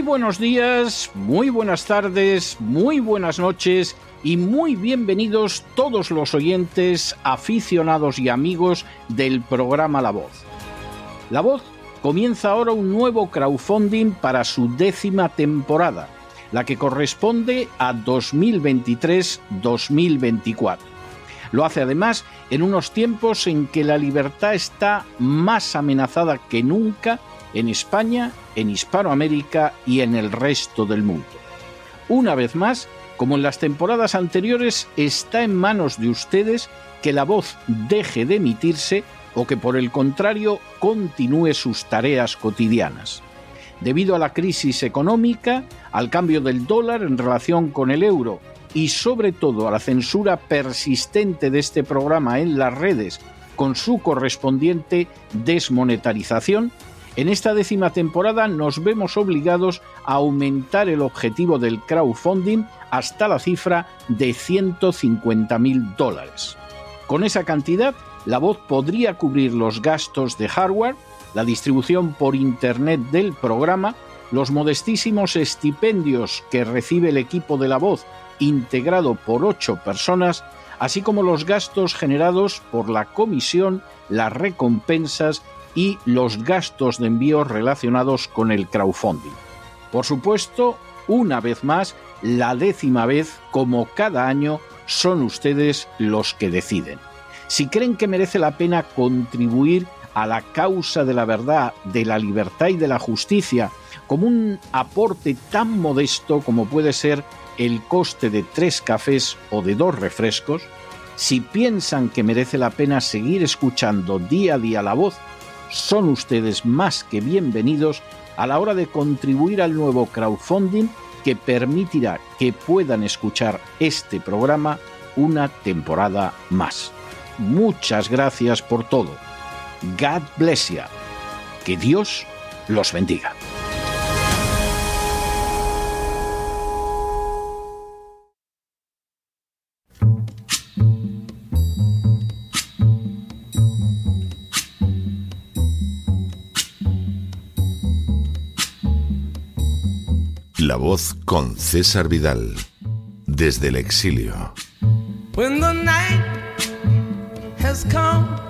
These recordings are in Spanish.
Muy buenos días, muy buenas tardes, muy buenas noches y muy bienvenidos todos los oyentes, aficionados y amigos del programa La Voz. La Voz comienza ahora un nuevo crowdfunding para su décima temporada, la que corresponde a 2023-2024. Lo hace además en unos tiempos en que la libertad está más amenazada que nunca en España, en Hispanoamérica y en el resto del mundo. Una vez más, como en las temporadas anteriores, está en manos de ustedes que la voz deje de emitirse o que por el contrario continúe sus tareas cotidianas. Debido a la crisis económica, al cambio del dólar en relación con el euro y sobre todo a la censura persistente de este programa en las redes con su correspondiente desmonetarización, en esta décima temporada nos vemos obligados a aumentar el objetivo del crowdfunding hasta la cifra de 150 mil dólares. Con esa cantidad, la voz podría cubrir los gastos de hardware, la distribución por Internet del programa, los modestísimos estipendios que recibe el equipo de la voz integrado por ocho personas, así como los gastos generados por la comisión, las recompensas y los gastos de envío relacionados con el crowdfunding. Por supuesto, una vez más, la décima vez, como cada año, son ustedes los que deciden. Si creen que merece la pena contribuir a la causa de la verdad, de la libertad y de la justicia, como un aporte tan modesto como puede ser el coste de tres cafés o de dos refrescos, si piensan que merece la pena seguir escuchando día a día la voz son ustedes más que bienvenidos a la hora de contribuir al nuevo crowdfunding que permitirá que puedan escuchar este programa una temporada más. Muchas gracias por todo. God bless you. Que Dios los bendiga. La voz con César Vidal, desde el exilio. When the night has come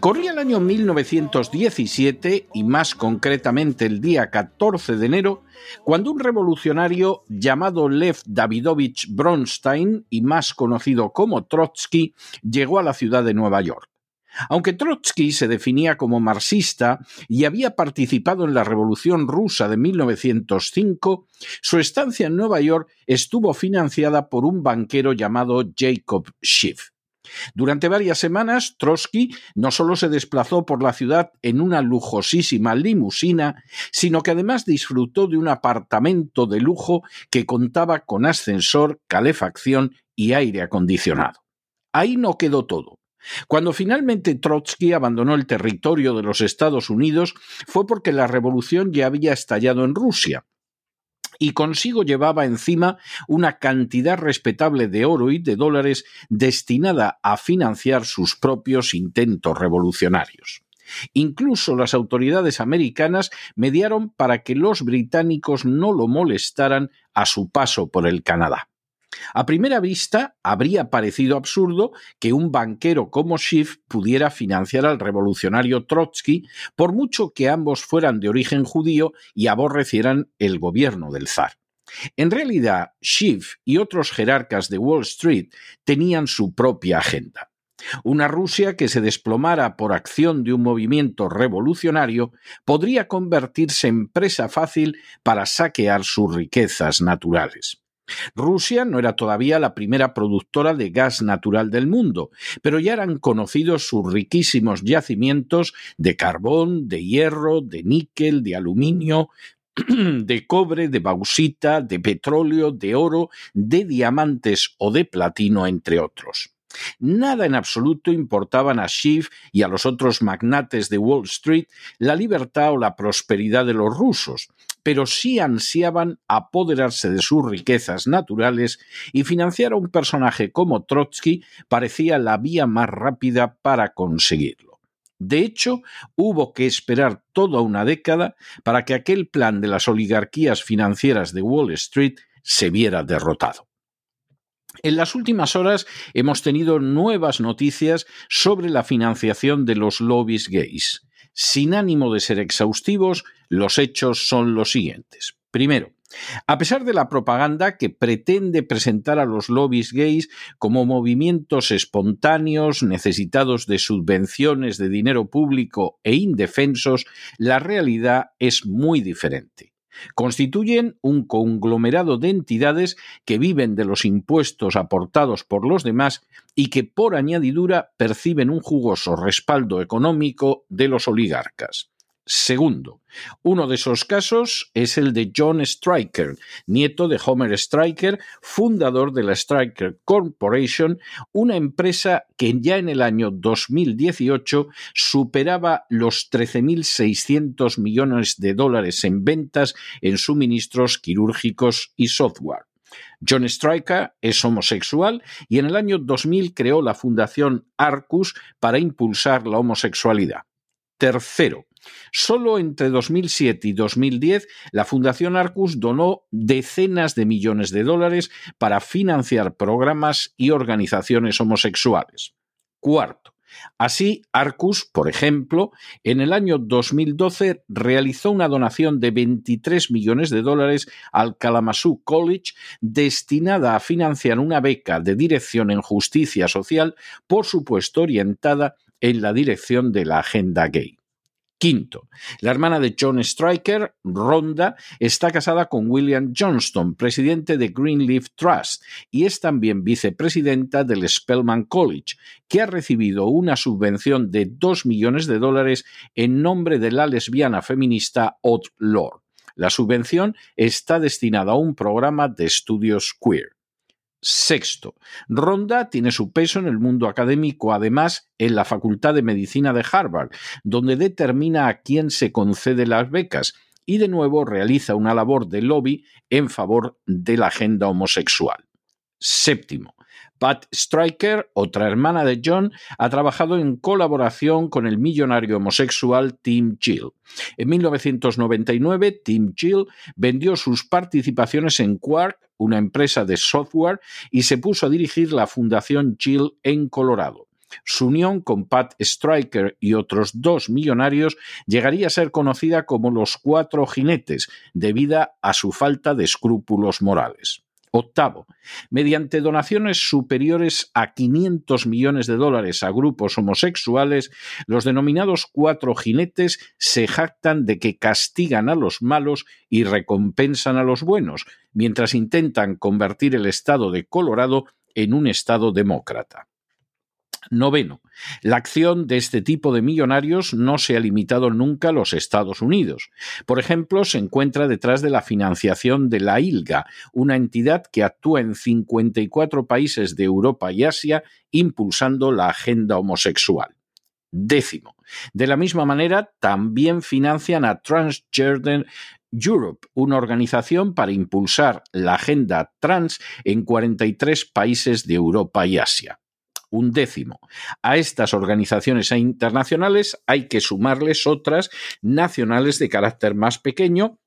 Corría el año 1917 y más concretamente el día 14 de enero, cuando un revolucionario llamado Lev Davidovich Bronstein y más conocido como Trotsky llegó a la ciudad de Nueva York. Aunque Trotsky se definía como marxista y había participado en la Revolución rusa de 1905, su estancia en Nueva York estuvo financiada por un banquero llamado Jacob Schiff. Durante varias semanas, Trotsky no solo se desplazó por la ciudad en una lujosísima limusina, sino que además disfrutó de un apartamento de lujo que contaba con ascensor, calefacción y aire acondicionado. Ahí no quedó todo. Cuando finalmente Trotsky abandonó el territorio de los Estados Unidos fue porque la revolución ya había estallado en Rusia y consigo llevaba encima una cantidad respetable de oro y de dólares destinada a financiar sus propios intentos revolucionarios. Incluso las autoridades americanas mediaron para que los británicos no lo molestaran a su paso por el Canadá. A primera vista, habría parecido absurdo que un banquero como Schiff pudiera financiar al revolucionario Trotsky, por mucho que ambos fueran de origen judío y aborrecieran el gobierno del zar. En realidad, Schiff y otros jerarcas de Wall Street tenían su propia agenda. Una Rusia que se desplomara por acción de un movimiento revolucionario podría convertirse en presa fácil para saquear sus riquezas naturales. Rusia no era todavía la primera productora de gas natural del mundo, pero ya eran conocidos sus riquísimos yacimientos de carbón, de hierro, de níquel, de aluminio, de cobre, de bauxita, de petróleo, de oro, de diamantes o de platino, entre otros. Nada en absoluto importaban a Schiff y a los otros magnates de Wall Street la libertad o la prosperidad de los rusos, pero sí ansiaban apoderarse de sus riquezas naturales y financiar a un personaje como Trotsky parecía la vía más rápida para conseguirlo. De hecho, hubo que esperar toda una década para que aquel plan de las oligarquías financieras de Wall Street se viera derrotado. En las últimas horas hemos tenido nuevas noticias sobre la financiación de los lobbies gays. Sin ánimo de ser exhaustivos, los hechos son los siguientes. Primero, a pesar de la propaganda que pretende presentar a los lobbies gays como movimientos espontáneos, necesitados de subvenciones de dinero público e indefensos, la realidad es muy diferente. Constituyen un conglomerado de entidades que viven de los impuestos aportados por los demás y que por añadidura perciben un jugoso respaldo económico de los oligarcas. Segundo, uno de esos casos es el de John Stryker, nieto de Homer Stryker, fundador de la Stryker Corporation, una empresa que ya en el año 2018 superaba los 13.600 millones de dólares en ventas en suministros quirúrgicos y software. John Stryker es homosexual y en el año 2000 creó la fundación Arcus para impulsar la homosexualidad. Tercero, Solo entre 2007 y 2010, la Fundación Arcus donó decenas de millones de dólares para financiar programas y organizaciones homosexuales. Cuarto, Así, Arcus, por ejemplo, en el año 2012 realizó una donación de 23 millones de dólares al Kalamazoo College destinada a financiar una beca de dirección en justicia social, por supuesto orientada en la dirección de la agenda gay. Quinto, la hermana de John Stryker, Rhonda, está casada con William Johnston, presidente de Greenleaf Trust, y es también vicepresidenta del Spelman College, que ha recibido una subvención de 2 millones de dólares en nombre de la lesbiana feminista Odd Lord. La subvención está destinada a un programa de estudios queer. Sexto, Ronda tiene su peso en el mundo académico, además en la Facultad de Medicina de Harvard, donde determina a quién se concede las becas y de nuevo realiza una labor de lobby en favor de la agenda homosexual. Séptimo, Pat Stryker, otra hermana de John, ha trabajado en colaboración con el millonario homosexual Tim Gill. En 1999, Tim Gill vendió sus participaciones en Quark, una empresa de software, y se puso a dirigir la Fundación Gill en Colorado. Su unión con Pat Stryker y otros dos millonarios llegaría a ser conocida como los Cuatro Jinetes, debido a su falta de escrúpulos morales. Octavo, mediante donaciones superiores a 500 millones de dólares a grupos homosexuales, los denominados cuatro jinetes se jactan de que castigan a los malos y recompensan a los buenos, mientras intentan convertir el estado de Colorado en un estado demócrata. Noveno, la acción de este tipo de millonarios no se ha limitado nunca a los Estados Unidos. Por ejemplo, se encuentra detrás de la financiación de la ILGA, una entidad que actúa en 54 países de Europa y Asia impulsando la agenda homosexual. Décimo. De la misma manera, también financian a Transgender Europe, una organización para impulsar la agenda trans en 43 países de Europa y Asia un décimo. A estas organizaciones internacionales hay que sumarles otras nacionales de carácter más pequeño,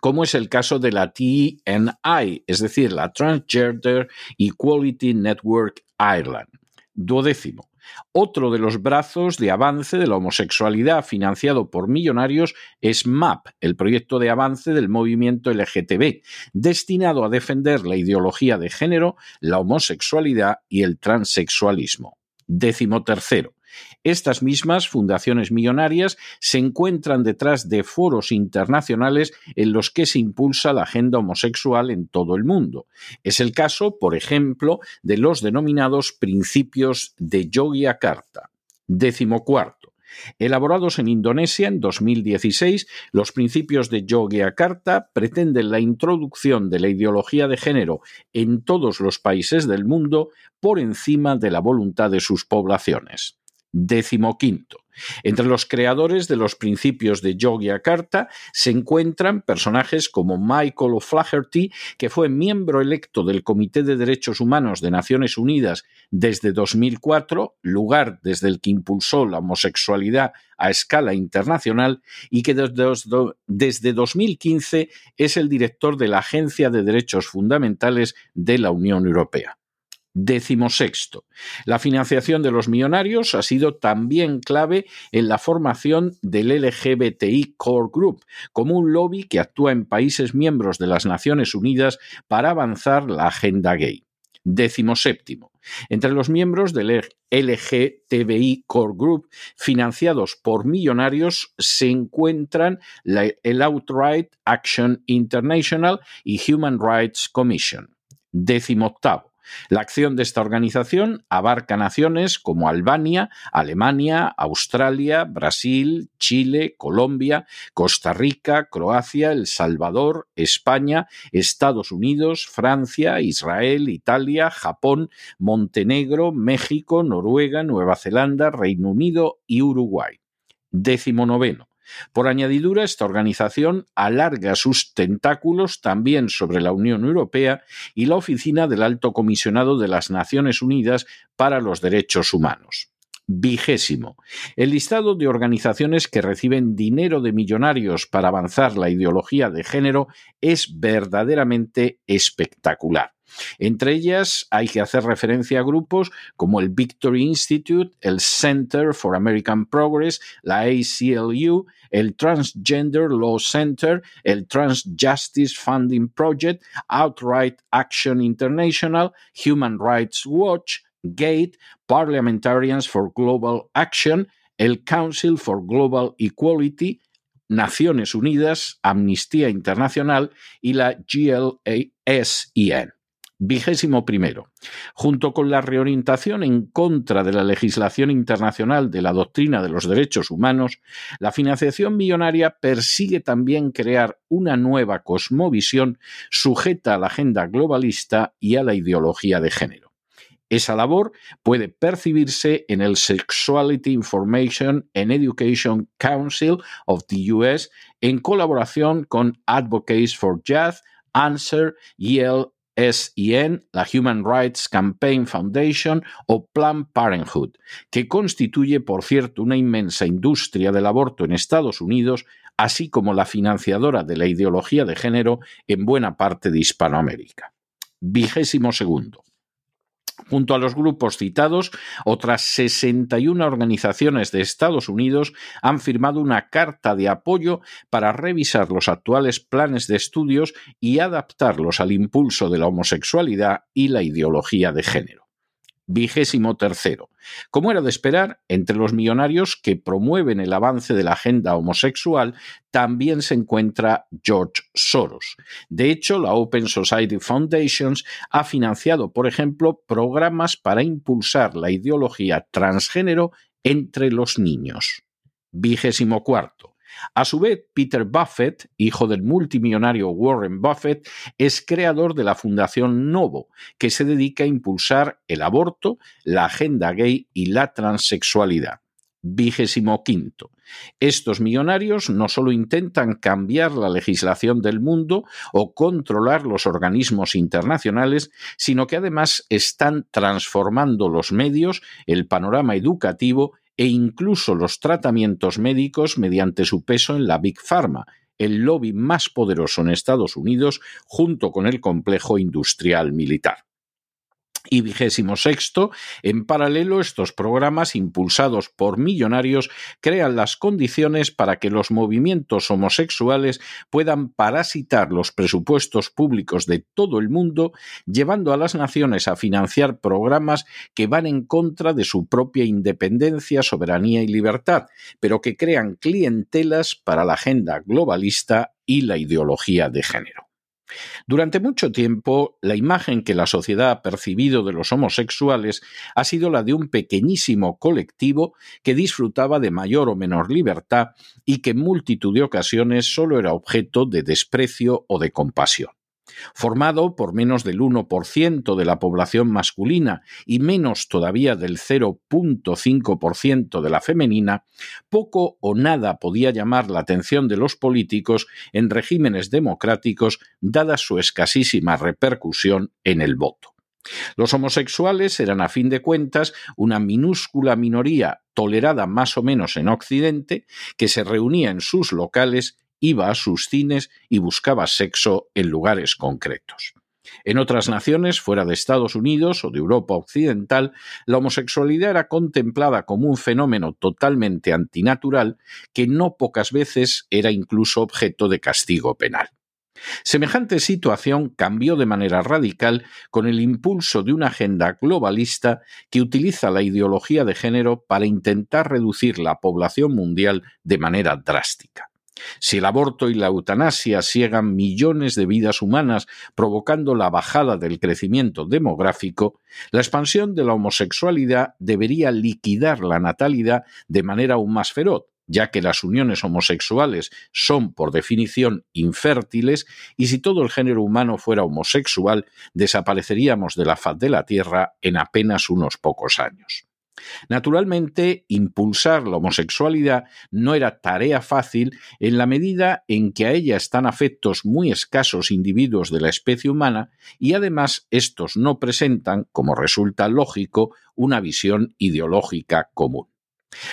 como es el caso de la TNI, es decir, la Transgender Equality Network Ireland. Duodécimo. Otro de los brazos de avance de la homosexualidad financiado por millonarios es MAP, el proyecto de avance del movimiento LGTB, destinado a defender la ideología de género, la homosexualidad y el transexualismo. Décimo tercero. Estas mismas fundaciones millonarias se encuentran detrás de foros internacionales en los que se impulsa la agenda homosexual en todo el mundo. Es el caso, por ejemplo, de los denominados principios de Yogyakarta. Décimo cuarto. Elaborados en Indonesia en 2016, los principios de Yogyakarta pretenden la introducción de la ideología de género en todos los países del mundo por encima de la voluntad de sus poblaciones. Décimo quinto. Entre los creadores de los principios de Yogyakarta se encuentran personajes como Michael O'Flaherty, que fue miembro electo del Comité de Derechos Humanos de Naciones Unidas desde 2004, lugar desde el que impulsó la homosexualidad a escala internacional y que desde 2015 es el director de la Agencia de Derechos Fundamentales de la Unión Europea. Décimo sexto. La financiación de los millonarios ha sido también clave en la formación del LGBTI Core Group, como un lobby que actúa en países miembros de las Naciones Unidas para avanzar la agenda gay. Décimo séptimo. Entre los miembros del LGTBI Core Group financiados por millonarios se encuentran el Outright Action International y Human Rights Commission. Décimo octavo. La acción de esta organización abarca naciones como Albania, Alemania, Australia, Brasil, Chile, Colombia, Costa Rica, Croacia, El Salvador, España, Estados Unidos, Francia, Israel, Italia, Japón, Montenegro, México, Noruega, Nueva Zelanda, Reino Unido y Uruguay. Décimo noveno. Por añadidura, esta organización alarga sus tentáculos también sobre la Unión Europea y la Oficina del Alto Comisionado de las Naciones Unidas para los Derechos Humanos. Vigésimo. El listado de organizaciones que reciben dinero de millonarios para avanzar la ideología de género es verdaderamente espectacular. Entre ellas hay que hacer referencia a grupos como el Victory Institute, el Center for American Progress, la ACLU, el Transgender Law Center, el Trans Justice Funding Project, Outright Action International, Human Rights Watch, GATE, Parliamentarians for Global Action, el Council for Global Equality, Naciones Unidas, Amnistía Internacional y la GLASEN. Vigésimo primero. Junto con la reorientación en contra de la legislación internacional de la doctrina de los derechos humanos, la financiación millonaria persigue también crear una nueva cosmovisión sujeta a la agenda globalista y a la ideología de género. Esa labor puede percibirse en el Sexuality Information and Education Council of the US en colaboración con Advocates for Youth, Answer, Yale SIN, la Human Rights Campaign Foundation o Planned Parenthood, que constituye, por cierto, una inmensa industria del aborto en Estados Unidos, así como la financiadora de la ideología de género en buena parte de Hispanoamérica. Vigésimo segundo. Junto a los grupos citados, otras 61 organizaciones de Estados Unidos han firmado una carta de apoyo para revisar los actuales planes de estudios y adaptarlos al impulso de la homosexualidad y la ideología de género. Vigésimo tercero. Como era de esperar, entre los millonarios que promueven el avance de la agenda homosexual también se encuentra George Soros. De hecho, la Open Society Foundations ha financiado, por ejemplo, programas para impulsar la ideología transgénero entre los niños. Vigésimo cuarto. A su vez, Peter Buffett, hijo del multimillonario Warren Buffett, es creador de la Fundación Novo, que se dedica a impulsar el aborto, la agenda gay y la transexualidad. Vigésimo quinto. Estos millonarios no solo intentan cambiar la legislación del mundo o controlar los organismos internacionales, sino que además están transformando los medios, el panorama educativo e incluso los tratamientos médicos mediante su peso en la Big Pharma, el lobby más poderoso en Estados Unidos junto con el complejo industrial militar. Y vigésimo sexto, en paralelo, estos programas impulsados por millonarios crean las condiciones para que los movimientos homosexuales puedan parasitar los presupuestos públicos de todo el mundo, llevando a las naciones a financiar programas que van en contra de su propia independencia, soberanía y libertad, pero que crean clientelas para la agenda globalista y la ideología de género. Durante mucho tiempo, la imagen que la sociedad ha percibido de los homosexuales ha sido la de un pequeñísimo colectivo que disfrutaba de mayor o menor libertad y que en multitud de ocasiones solo era objeto de desprecio o de compasión formado por menos del 1% de la población masculina y menos todavía del 0.5% de la femenina, poco o nada podía llamar la atención de los políticos en regímenes democráticos dada su escasísima repercusión en el voto. Los homosexuales eran a fin de cuentas una minúscula minoría tolerada más o menos en Occidente que se reunía en sus locales iba a sus cines y buscaba sexo en lugares concretos. En otras naciones, fuera de Estados Unidos o de Europa Occidental, la homosexualidad era contemplada como un fenómeno totalmente antinatural que no pocas veces era incluso objeto de castigo penal. Semejante situación cambió de manera radical con el impulso de una agenda globalista que utiliza la ideología de género para intentar reducir la población mundial de manera drástica. Si el aborto y la eutanasia ciegan millones de vidas humanas, provocando la bajada del crecimiento demográfico, la expansión de la homosexualidad debería liquidar la natalidad de manera aún más feroz, ya que las uniones homosexuales son, por definición, infértiles, y si todo el género humano fuera homosexual, desapareceríamos de la faz de la Tierra en apenas unos pocos años. Naturalmente, impulsar la homosexualidad no era tarea fácil en la medida en que a ella están afectos muy escasos individuos de la especie humana y además estos no presentan, como resulta lógico, una visión ideológica común.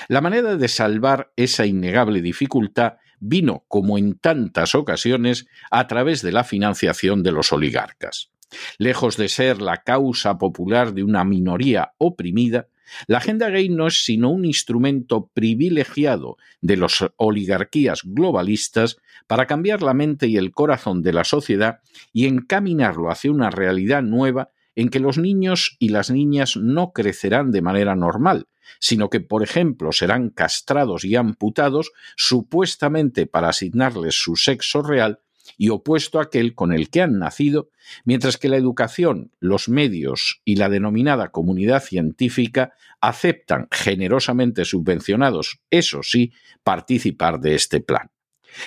La manera de salvar esa innegable dificultad vino, como en tantas ocasiones, a través de la financiación de los oligarcas. Lejos de ser la causa popular de una minoría oprimida, la agenda gay no es sino un instrumento privilegiado de las oligarquías globalistas para cambiar la mente y el corazón de la sociedad y encaminarlo hacia una realidad nueva en que los niños y las niñas no crecerán de manera normal, sino que, por ejemplo, serán castrados y amputados supuestamente para asignarles su sexo real y opuesto a aquel con el que han nacido, mientras que la educación, los medios y la denominada comunidad científica aceptan generosamente subvencionados, eso sí, participar de este plan.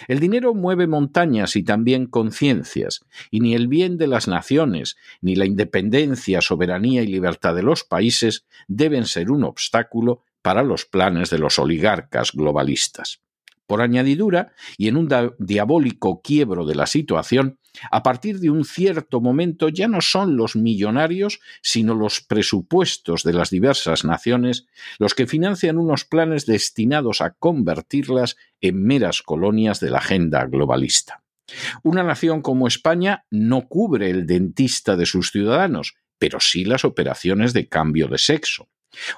El dinero mueve montañas y también conciencias, y ni el bien de las naciones, ni la independencia, soberanía y libertad de los países deben ser un obstáculo para los planes de los oligarcas globalistas. Por añadidura, y en un diabólico quiebro de la situación, a partir de un cierto momento ya no son los millonarios, sino los presupuestos de las diversas naciones los que financian unos planes destinados a convertirlas en meras colonias de la agenda globalista. Una nación como España no cubre el dentista de sus ciudadanos, pero sí las operaciones de cambio de sexo.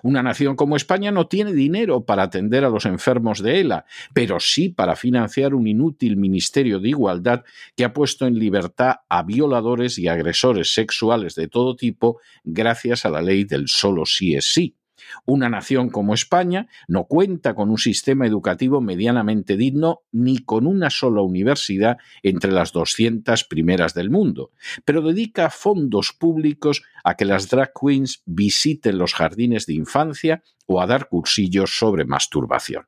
Una nación como España no tiene dinero para atender a los enfermos de ELA, pero sí para financiar un inútil Ministerio de Igualdad que ha puesto en libertad a violadores y agresores sexuales de todo tipo gracias a la ley del solo sí es sí. Una nación como España no cuenta con un sistema educativo medianamente digno ni con una sola universidad entre las 200 primeras del mundo, pero dedica fondos públicos a que las drag queens visiten los jardines de infancia o a dar cursillos sobre masturbación.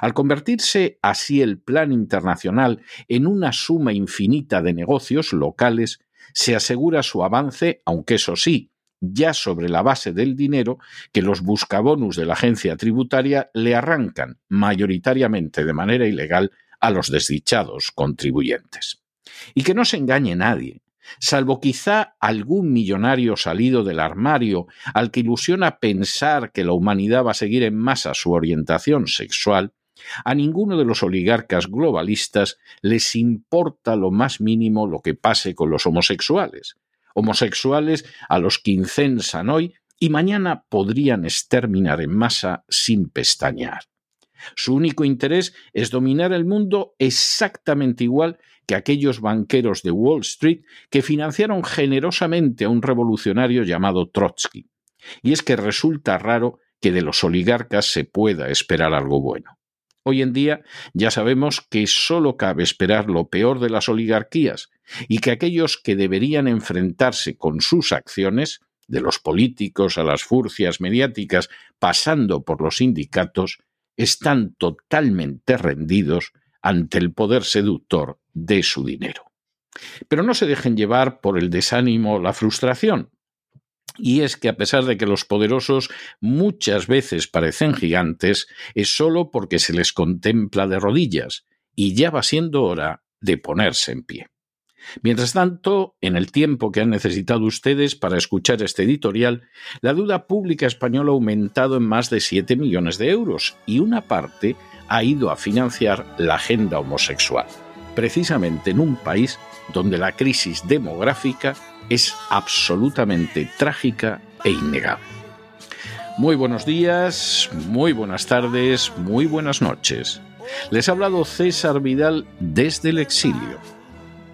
Al convertirse así el plan internacional en una suma infinita de negocios locales, se asegura su avance, aunque eso sí, ya sobre la base del dinero que los buscabonus de la agencia tributaria le arrancan mayoritariamente de manera ilegal a los desdichados contribuyentes. Y que no se engañe nadie, salvo quizá algún millonario salido del armario al que ilusiona pensar que la humanidad va a seguir en masa su orientación sexual, a ninguno de los oligarcas globalistas les importa lo más mínimo lo que pase con los homosexuales, homosexuales a los que incensan hoy y mañana podrían exterminar en masa sin pestañear. Su único interés es dominar el mundo exactamente igual que aquellos banqueros de Wall Street que financiaron generosamente a un revolucionario llamado Trotsky. Y es que resulta raro que de los oligarcas se pueda esperar algo bueno. Hoy en día ya sabemos que solo cabe esperar lo peor de las oligarquías y que aquellos que deberían enfrentarse con sus acciones, de los políticos a las furcias mediáticas, pasando por los sindicatos, están totalmente rendidos ante el poder seductor de su dinero. Pero no se dejen llevar por el desánimo la frustración. Y es que a pesar de que los poderosos muchas veces parecen gigantes, es solo porque se les contempla de rodillas, y ya va siendo hora de ponerse en pie. Mientras tanto, en el tiempo que han necesitado ustedes para escuchar este editorial, la deuda pública española ha aumentado en más de 7 millones de euros y una parte ha ido a financiar la agenda homosexual, precisamente en un país donde la crisis demográfica es absolutamente trágica e innegable. Muy buenos días, muy buenas tardes, muy buenas noches. Les ha hablado César Vidal desde el exilio.